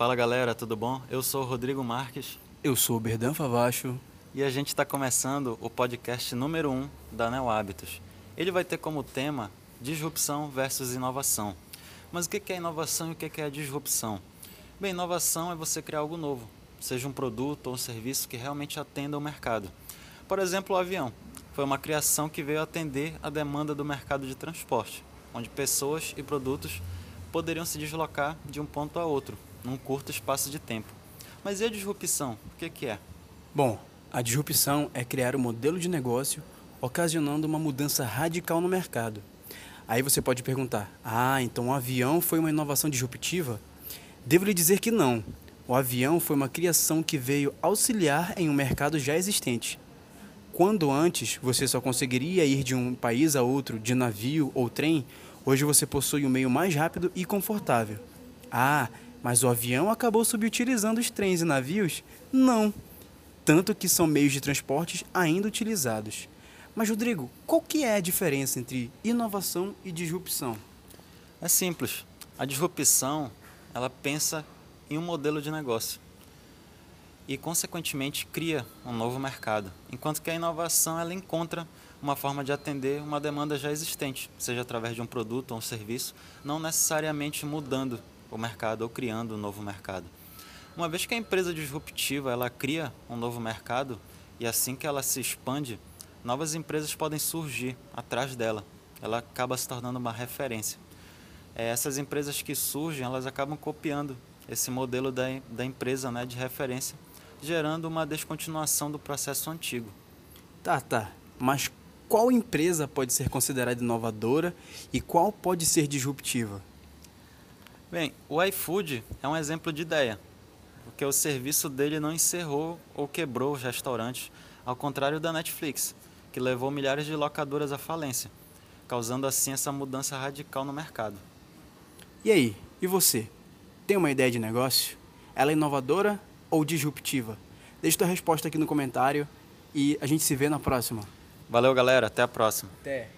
Fala galera, tudo bom? Eu sou o Rodrigo Marques Eu sou o Berdan Favacho. e a gente está começando o podcast número 1 um da Neo Hábitos. Ele vai ter como tema disrupção versus inovação. Mas o que é inovação e o que é disrupção? Bem, inovação é você criar algo novo, seja um produto ou um serviço que realmente atenda ao mercado. Por exemplo, o avião. Foi uma criação que veio atender a demanda do mercado de transporte, onde pessoas e produtos poderiam se deslocar de um ponto a outro, num curto espaço de tempo. Mas e a disrupção? O que que é? Bom, a disrupção é criar um modelo de negócio ocasionando uma mudança radical no mercado. Aí você pode perguntar: ah, então o avião foi uma inovação disruptiva? Devo lhe dizer que não. O avião foi uma criação que veio auxiliar em um mercado já existente. Quando antes você só conseguiria ir de um país a outro de navio ou trem, hoje você possui um meio mais rápido e confortável. Ah, mas o avião acabou subutilizando os trens e navios? Não. Tanto que são meios de transportes ainda utilizados. Mas Rodrigo, qual que é a diferença entre inovação e disrupção? É simples. A disrupção, ela pensa em um modelo de negócio e, consequentemente, cria um novo mercado, enquanto que a inovação ela encontra uma forma de atender uma demanda já existente, seja através de um produto ou um serviço, não necessariamente mudando o mercado ou criando um novo mercado. Uma vez que a empresa disruptiva ela cria um novo mercado e assim que ela se expande, novas empresas podem surgir atrás dela. Ela acaba se tornando uma referência. É, essas empresas que surgem, elas acabam copiando esse modelo da, da empresa né, de referência, gerando uma descontinuação do processo antigo. Tá, tá. Mas qual empresa pode ser considerada inovadora e qual pode ser disruptiva? Bem, o iFood é um exemplo de ideia, porque o serviço dele não encerrou ou quebrou os restaurantes, ao contrário da Netflix, que levou milhares de locadoras à falência, causando assim essa mudança radical no mercado. E aí, e você? Tem uma ideia de negócio? Ela é inovadora ou disruptiva? Deixe sua resposta aqui no comentário e a gente se vê na próxima. Valeu, galera, até a próxima. Até.